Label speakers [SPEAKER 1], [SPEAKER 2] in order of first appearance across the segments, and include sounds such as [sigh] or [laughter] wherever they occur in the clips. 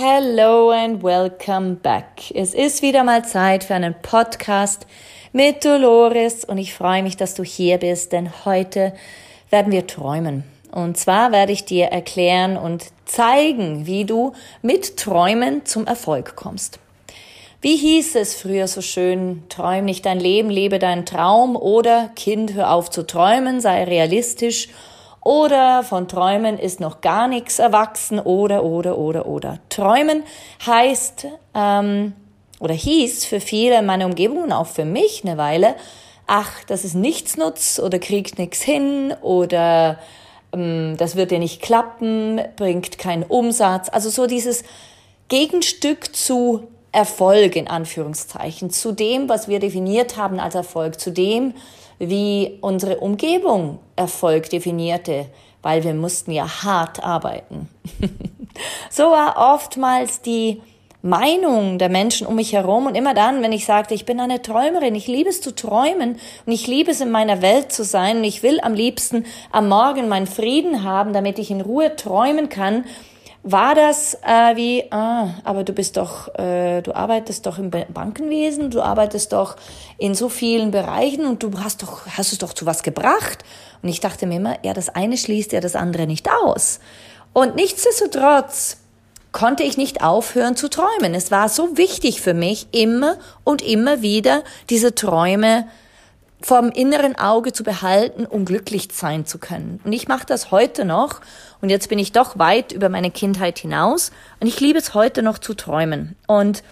[SPEAKER 1] Hello and welcome back. Es ist wieder mal Zeit für einen Podcast mit Dolores und ich freue mich, dass du hier bist, denn heute werden wir träumen. Und zwar werde ich dir erklären und zeigen, wie du mit Träumen zum Erfolg kommst. Wie hieß es früher so schön, träum nicht dein Leben, lebe deinen Traum oder Kind, hör auf zu träumen, sei realistisch oder von Träumen ist noch gar nichts erwachsen oder, oder, oder, oder. Träumen heißt ähm, oder hieß für viele in meiner Umgebung und auch für mich eine Weile, ach, das ist nichts nutz oder kriegt nichts hin oder ähm, das wird dir nicht klappen, bringt keinen Umsatz. Also so dieses Gegenstück zu Erfolg in Anführungszeichen, zu dem, was wir definiert haben als Erfolg, zu dem, wie unsere Umgebung Erfolg definierte, weil wir mussten ja hart arbeiten. [laughs] so war oftmals die Meinung der Menschen um mich herum und immer dann, wenn ich sagte, ich bin eine Träumerin, ich liebe es zu träumen und ich liebe es in meiner Welt zu sein und ich will am liebsten am Morgen meinen Frieden haben, damit ich in Ruhe träumen kann, war das äh, wie, ah, aber du bist doch, äh, du arbeitest doch im Bankenwesen, du arbeitest doch in so vielen Bereichen und du hast doch, hast es doch zu was gebracht. Und ich dachte mir immer, ja, das eine schließt ja das andere nicht aus. Und nichtsdestotrotz konnte ich nicht aufhören zu träumen. Es war so wichtig für mich, immer und immer wieder diese Träume vom inneren Auge zu behalten, um glücklich sein zu können. Und ich mache das heute noch. Und jetzt bin ich doch weit über meine Kindheit hinaus. Und ich liebe es heute noch zu träumen. Und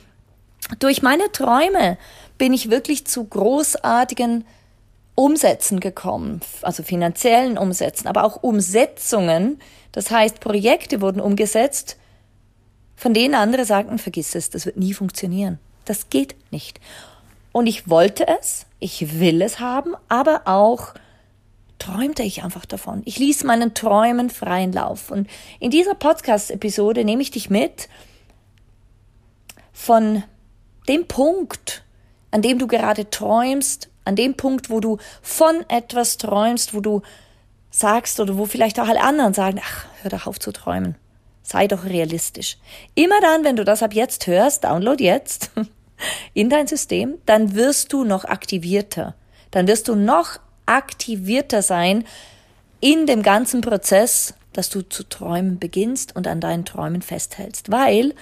[SPEAKER 1] durch meine Träume bin ich wirklich zu großartigen Umsätzen gekommen, also finanziellen Umsätzen, aber auch Umsetzungen. Das heißt, Projekte wurden umgesetzt, von denen andere sagten, vergiss es, das wird nie funktionieren. Das geht nicht. Und ich wollte es, ich will es haben, aber auch träumte ich einfach davon. Ich ließ meinen Träumen freien Lauf. Und in dieser Podcast-Episode nehme ich dich mit von dem Punkt, an dem du gerade träumst, an dem Punkt, wo du von etwas träumst, wo du sagst oder wo vielleicht auch alle anderen sagen, ach, hör doch auf zu träumen. Sei doch realistisch. Immer dann, wenn du das ab jetzt hörst, download jetzt, [laughs] in dein System, dann wirst du noch aktivierter. Dann wirst du noch aktivierter sein in dem ganzen Prozess, dass du zu träumen beginnst und an deinen Träumen festhältst. Weil,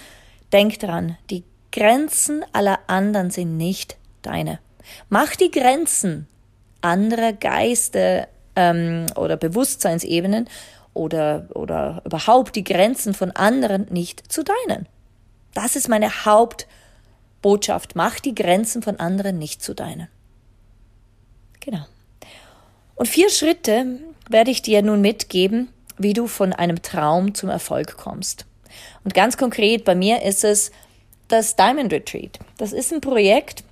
[SPEAKER 1] denk dran, die Grenzen aller anderen sind nicht deine. Mach die Grenzen anderer Geiste ähm, oder Bewusstseinsebenen oder, oder überhaupt die Grenzen von anderen nicht zu deinen. Das ist meine Haupt- Botschaft, mach die Grenzen von anderen nicht zu deinen. Genau. Und vier Schritte werde ich dir nun mitgeben, wie du von einem Traum zum Erfolg kommst. Und ganz konkret bei mir ist es das Diamond Retreat. Das ist ein Projekt,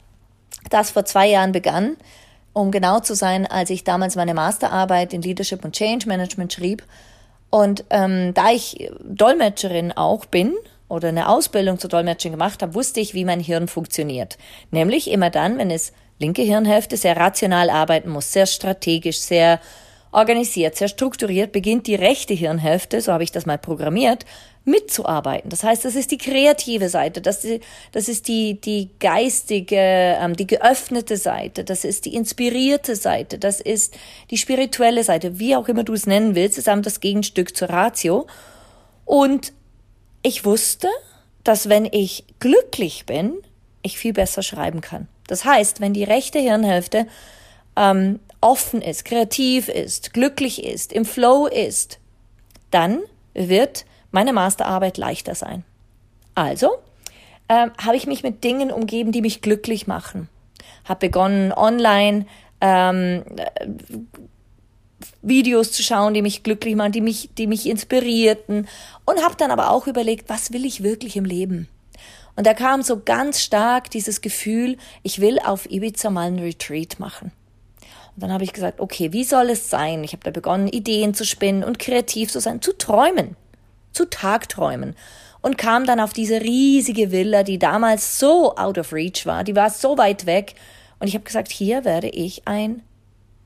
[SPEAKER 1] das vor zwei Jahren begann, um genau zu sein, als ich damals meine Masterarbeit in Leadership und Change Management schrieb. Und ähm, da ich Dolmetscherin auch bin oder eine Ausbildung zur Dolmetschung gemacht habe, wusste ich, wie mein Hirn funktioniert. Nämlich immer dann, wenn es linke Hirnhälfte sehr rational arbeiten muss, sehr strategisch, sehr organisiert, sehr strukturiert, beginnt die rechte Hirnhälfte, so habe ich das mal programmiert, mitzuarbeiten. Das heißt, das ist die kreative Seite, das, das ist die, die geistige, ähm, die geöffnete Seite, das ist die inspirierte Seite, das ist die spirituelle Seite, wie auch immer du es nennen willst, ist das Gegenstück zur Ratio. Und ich wusste, dass wenn ich glücklich bin, ich viel besser schreiben kann. Das heißt, wenn die rechte Hirnhälfte ähm, offen ist, kreativ ist, glücklich ist, im Flow ist, dann wird meine Masterarbeit leichter sein. Also ähm, habe ich mich mit Dingen umgeben, die mich glücklich machen. Habe begonnen, online ähm, Videos zu schauen, die mich glücklich machen, die mich, die mich inspirierten und habe dann aber auch überlegt, was will ich wirklich im Leben? Und da kam so ganz stark dieses Gefühl, ich will auf Ibiza mal einen Retreat machen. Und dann habe ich gesagt, okay, wie soll es sein? Ich habe da begonnen, Ideen zu spinnen und kreativ zu sein, zu träumen, zu Tagträumen. Und kam dann auf diese riesige Villa, die damals so out of reach war, die war so weit weg. Und ich habe gesagt, hier werde ich ein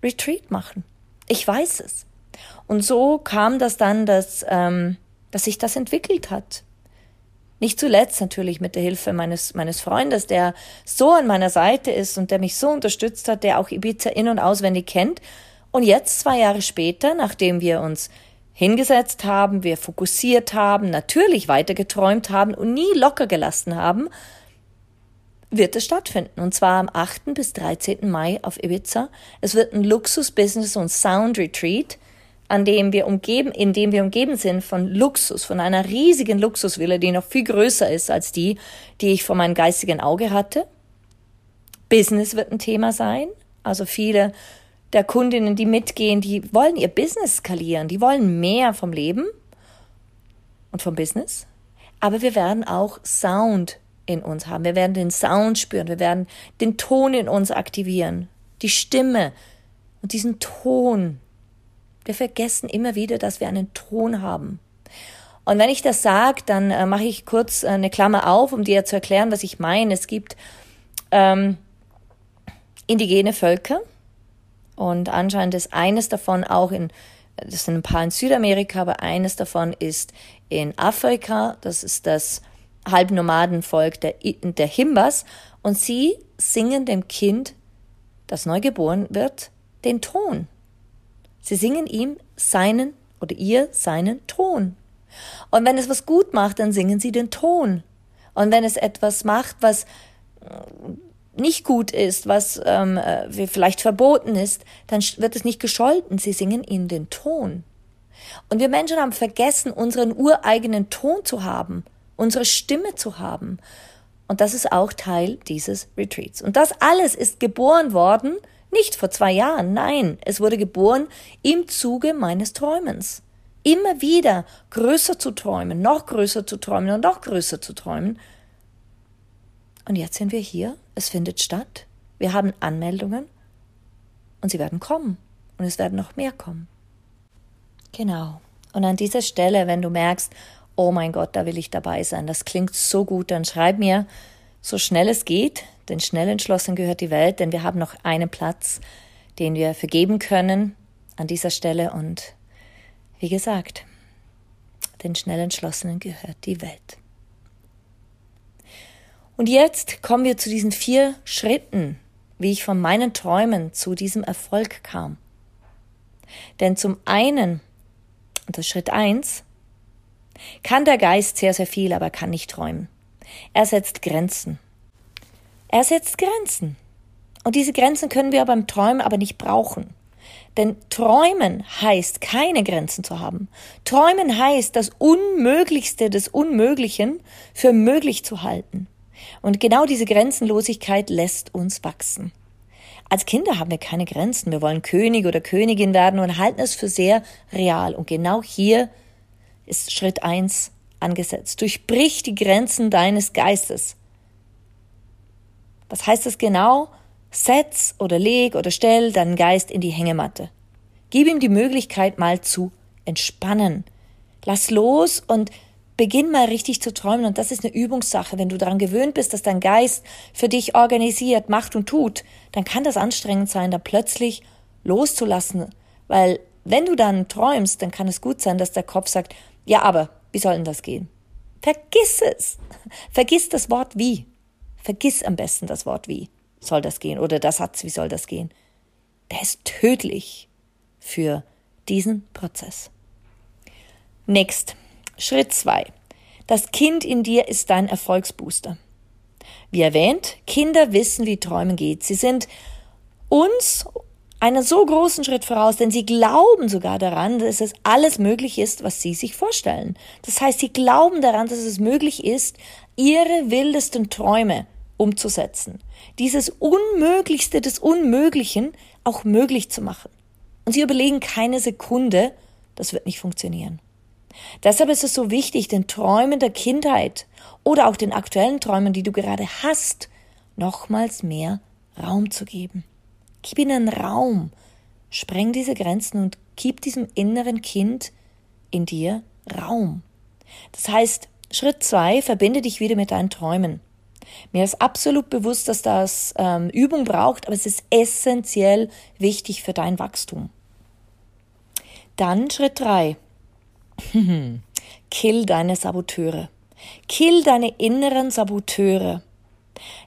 [SPEAKER 1] Retreat machen. Ich weiß es. Und so kam das dann, dass, ähm, dass sich das entwickelt hat. Nicht zuletzt natürlich mit der Hilfe meines, meines Freundes, der so an meiner Seite ist und der mich so unterstützt hat, der auch Ibiza in- und auswendig kennt. Und jetzt, zwei Jahre später, nachdem wir uns hingesetzt haben, wir fokussiert haben, natürlich weiter geträumt haben und nie locker gelassen haben, wird es stattfinden. Und zwar am 8. bis 13. Mai auf Ibiza. Es wird ein Luxus-Business- und Sound-Retreat an dem wir umgeben, in dem wir umgeben sind von Luxus, von einer riesigen Luxusvilla, die noch viel größer ist als die, die ich vor meinem geistigen Auge hatte. Business wird ein Thema sein. Also viele der Kundinnen, die mitgehen, die wollen ihr Business skalieren, die wollen mehr vom Leben und vom Business. Aber wir werden auch Sound in uns haben. Wir werden den Sound spüren. Wir werden den Ton in uns aktivieren. Die Stimme und diesen Ton, wir vergessen immer wieder, dass wir einen Ton haben. Und wenn ich das sage, dann äh, mache ich kurz äh, eine Klammer auf, um dir zu erklären, was ich meine. Es gibt ähm, indigene Völker und anscheinend ist eines davon auch in, das sind ein paar in Südamerika, aber eines davon ist in Afrika. Das ist das Halbnomadenvolk der, der Himbas. Und sie singen dem Kind, das neu geboren wird, den Ton. Sie singen ihm seinen oder ihr seinen Ton. Und wenn es was gut macht, dann singen sie den Ton. Und wenn es etwas macht, was äh, nicht gut ist, was ähm, äh, vielleicht verboten ist, dann wird es nicht gescholten. Sie singen ihm den Ton. Und wir Menschen haben vergessen, unseren ureigenen Ton zu haben, unsere Stimme zu haben. Und das ist auch Teil dieses Retreats. Und das alles ist geboren worden nicht vor zwei Jahren, nein, es wurde geboren im Zuge meines Träumens. Immer wieder größer zu träumen, noch größer zu träumen und noch größer zu träumen. Und jetzt sind wir hier, es findet statt, wir haben Anmeldungen und sie werden kommen und es werden noch mehr kommen. Genau. Und an dieser Stelle, wenn du merkst, oh mein Gott, da will ich dabei sein, das klingt so gut, dann schreib mir so schnell es geht, denn schnell entschlossen gehört die Welt, denn wir haben noch einen Platz, den wir vergeben können an dieser Stelle und wie gesagt, den schnell entschlossenen gehört die Welt. Und jetzt kommen wir zu diesen vier Schritten, wie ich von meinen Träumen zu diesem Erfolg kam. Denn zum einen, ist Schritt eins, kann der Geist sehr, sehr viel, aber kann nicht träumen. Er setzt Grenzen. Er setzt Grenzen. Und diese Grenzen können wir beim Träumen aber nicht brauchen. Denn Träumen heißt, keine Grenzen zu haben. Träumen heißt, das Unmöglichste des Unmöglichen für möglich zu halten. Und genau diese Grenzenlosigkeit lässt uns wachsen. Als Kinder haben wir keine Grenzen. Wir wollen König oder Königin werden und halten es für sehr real. Und genau hier ist Schritt eins angesetzt. Durchbrich die Grenzen deines Geistes. Was heißt das genau? Setz oder leg oder stell deinen Geist in die Hängematte. Gib ihm die Möglichkeit mal zu entspannen. Lass los und beginn mal richtig zu träumen. Und das ist eine Übungssache. Wenn du daran gewöhnt bist, dass dein Geist für dich organisiert, macht und tut, dann kann das anstrengend sein, da plötzlich loszulassen. Weil wenn du dann träumst, dann kann es gut sein, dass der Kopf sagt, ja, aber wie soll denn das gehen? Vergiss es. Vergiss das Wort wie. Vergiss am besten das Wort wie soll das gehen oder der Satz wie soll das gehen. Der ist tödlich für diesen Prozess. Next. Schritt zwei. Das Kind in dir ist dein Erfolgsbooster. Wie erwähnt, Kinder wissen, wie Träumen geht. Sie sind uns einen so großen Schritt voraus, denn sie glauben sogar daran, dass es alles möglich ist, was sie sich vorstellen. Das heißt, sie glauben daran, dass es möglich ist, ihre wildesten Träume umzusetzen. Dieses Unmöglichste des Unmöglichen auch möglich zu machen. Und sie überlegen keine Sekunde, das wird nicht funktionieren. Deshalb ist es so wichtig, den Träumen der Kindheit oder auch den aktuellen Träumen, die du gerade hast, nochmals mehr Raum zu geben. Gib ihnen Raum. Spreng diese Grenzen und gib diesem inneren Kind in dir Raum. Das heißt, Schritt zwei, verbinde dich wieder mit deinen Träumen. Mir ist absolut bewusst, dass das ähm, Übung braucht, aber es ist essentiell wichtig für dein Wachstum. Dann Schritt drei. [laughs] Kill deine Saboteure. Kill deine inneren Saboteure.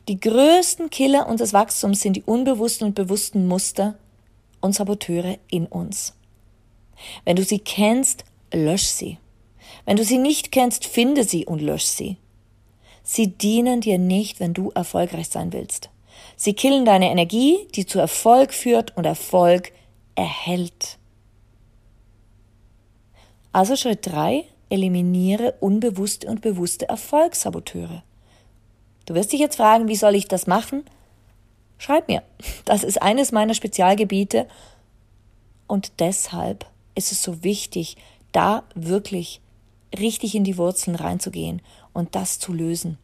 [SPEAKER 1] Die größten Killer unseres Wachstums sind die unbewussten und bewussten Muster und Saboteure in uns. Wenn du sie kennst, lösch sie. Wenn du sie nicht kennst, finde sie und lösch sie. Sie dienen dir nicht, wenn du erfolgreich sein willst. Sie killen deine Energie, die zu Erfolg führt und Erfolg erhält. Also Schritt drei: eliminiere unbewusste und bewusste Erfolgssaboteure. Du wirst dich jetzt fragen, wie soll ich das machen? Schreib mir. Das ist eines meiner Spezialgebiete. Und deshalb ist es so wichtig, da wirklich richtig in die Wurzeln reinzugehen und das zu lösen.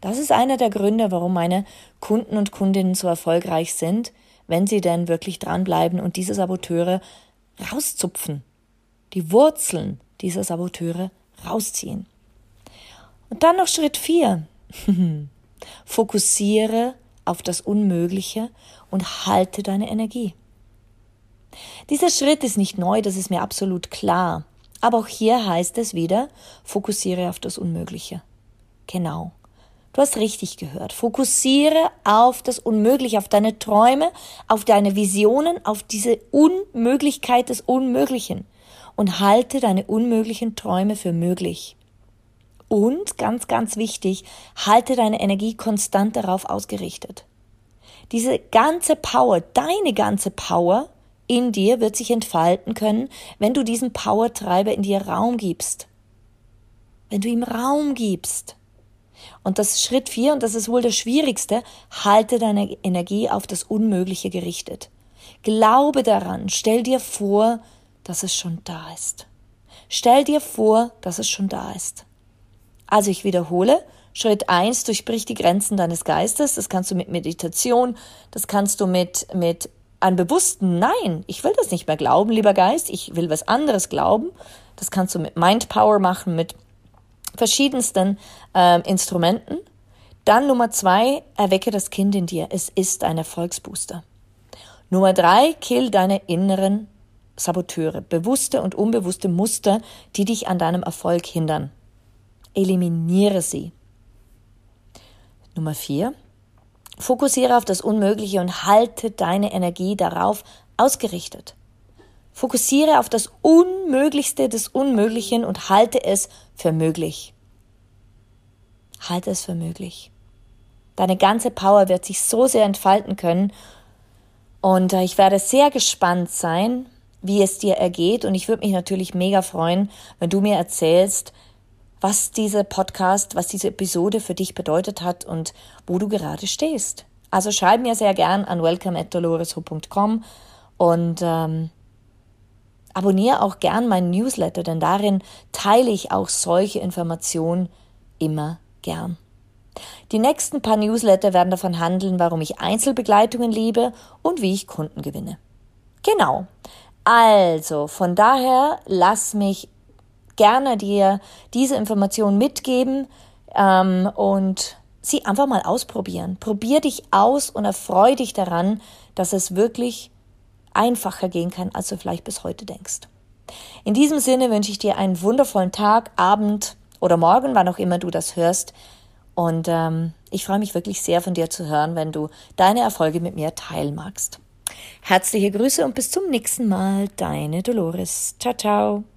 [SPEAKER 1] Das ist einer der Gründe, warum meine Kunden und Kundinnen so erfolgreich sind, wenn sie denn wirklich dranbleiben und diese Saboteure rauszupfen, die Wurzeln dieser Saboteure rausziehen. Und dann noch Schritt vier. [laughs] Fokussiere auf das Unmögliche und halte deine Energie. Dieser Schritt ist nicht neu, das ist mir absolut klar. Aber auch hier heißt es wieder, fokussiere auf das Unmögliche. Genau. Du hast richtig gehört. Fokussiere auf das Unmögliche, auf deine Träume, auf deine Visionen, auf diese Unmöglichkeit des Unmöglichen und halte deine unmöglichen Träume für möglich. Und ganz, ganz wichtig, halte deine Energie konstant darauf ausgerichtet. Diese ganze Power, deine ganze Power in dir wird sich entfalten können, wenn du diesen Powertreiber in dir Raum gibst. Wenn du ihm Raum gibst. Und das ist Schritt vier, und das ist wohl das Schwierigste, halte deine Energie auf das Unmögliche gerichtet. Glaube daran, stell dir vor, dass es schon da ist. Stell dir vor, dass es schon da ist. Also ich wiederhole, Schritt eins durchbrich die Grenzen deines Geistes. Das kannst du mit Meditation, das kannst du mit, mit einem bewussten Nein, ich will das nicht mehr glauben, lieber Geist, ich will was anderes glauben. Das kannst du mit Mind Power machen, mit verschiedensten äh, Instrumenten. Dann Nummer zwei, erwecke das Kind in dir. Es ist ein Erfolgsbooster. Nummer drei, kill deine inneren Saboteure, bewusste und unbewusste Muster, die dich an deinem Erfolg hindern. Eliminiere sie. Nummer vier. Fokussiere auf das Unmögliche und halte deine Energie darauf ausgerichtet. Fokussiere auf das Unmöglichste des Unmöglichen und halte es für möglich. Halte es für möglich. Deine ganze Power wird sich so sehr entfalten können und äh, ich werde sehr gespannt sein, wie es dir ergeht und ich würde mich natürlich mega freuen, wenn du mir erzählst, was dieser Podcast, was diese Episode für dich bedeutet hat und wo du gerade stehst. Also schreib mir sehr gern an welcome@dolores.com und ähm, abonniere auch gern meinen Newsletter, denn darin teile ich auch solche Informationen immer gern. Die nächsten paar Newsletter werden davon handeln, warum ich Einzelbegleitungen liebe und wie ich Kunden gewinne. Genau. Also, von daher lass mich gerne dir diese Information mitgeben ähm, und sie einfach mal ausprobieren. Probier dich aus und erfreu dich daran, dass es wirklich einfacher gehen kann, als du vielleicht bis heute denkst. In diesem Sinne wünsche ich dir einen wundervollen Tag, Abend oder Morgen, wann auch immer du das hörst. Und ähm, ich freue mich wirklich sehr von dir zu hören, wenn du deine Erfolge mit mir teilen magst. Herzliche Grüße und bis zum nächsten Mal, deine Dolores. Ciao, ciao.